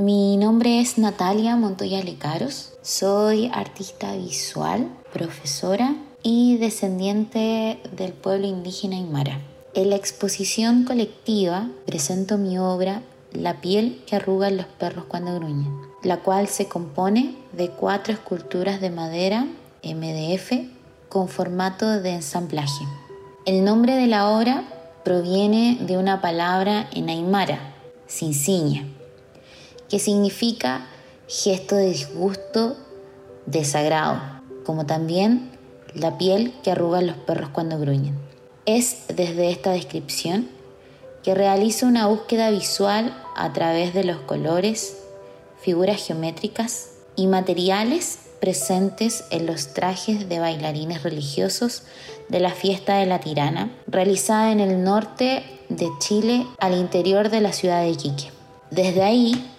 Mi nombre es Natalia Montoya Lecaros, soy artista visual, profesora y descendiente del pueblo indígena Aymara. En la exposición colectiva presento mi obra La piel que arrugan los perros cuando gruñen, la cual se compone de cuatro esculturas de madera MDF con formato de ensamblaje. El nombre de la obra proviene de una palabra en Aymara, cinciña que significa gesto de disgusto, desagrado, como también la piel que arrugan los perros cuando gruñen. Es desde esta descripción que realizo una búsqueda visual a través de los colores, figuras geométricas y materiales presentes en los trajes de bailarines religiosos de la fiesta de la tirana, realizada en el norte de Chile al interior de la ciudad de Iquique. Desde ahí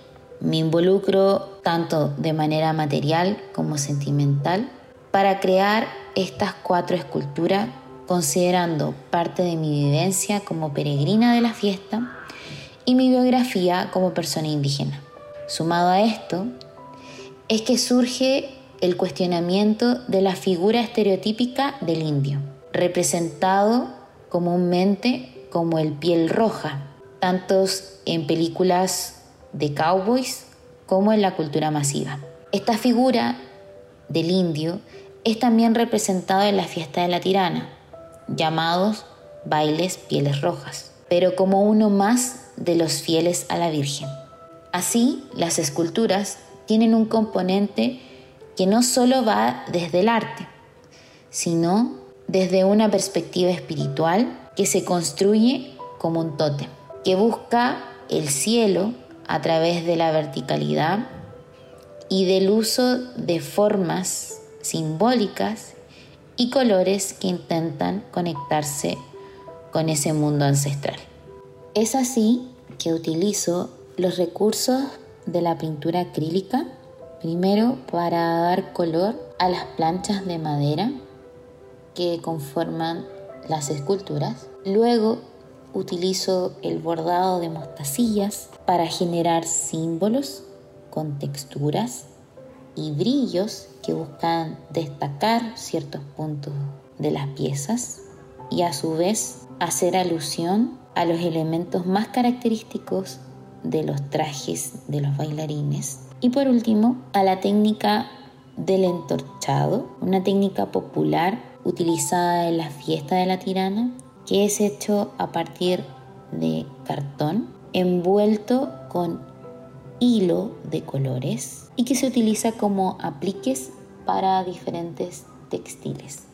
me involucro tanto de manera material como sentimental para crear estas cuatro esculturas considerando parte de mi vivencia como peregrina de la fiesta y mi biografía como persona indígena. Sumado a esto, es que surge el cuestionamiento de la figura estereotípica del indio, representado comúnmente como el piel roja, tantos en películas de cowboys como en la cultura masiva. Esta figura del indio es también representada en la fiesta de la tirana, llamados bailes pieles rojas, pero como uno más de los fieles a la Virgen. Así, las esculturas tienen un componente que no solo va desde el arte, sino desde una perspectiva espiritual que se construye como un tótem, que busca el cielo a través de la verticalidad y del uso de formas simbólicas y colores que intentan conectarse con ese mundo ancestral. Es así que utilizo los recursos de la pintura acrílica, primero para dar color a las planchas de madera que conforman las esculturas, luego utilizo el bordado de mostacillas para generar símbolos con texturas y brillos que buscan destacar ciertos puntos de las piezas y a su vez hacer alusión a los elementos más característicos de los trajes de los bailarines. Y por último, a la técnica del entorchado, una técnica popular utilizada en la fiesta de la tirana que es hecho a partir de cartón envuelto con hilo de colores y que se utiliza como apliques para diferentes textiles.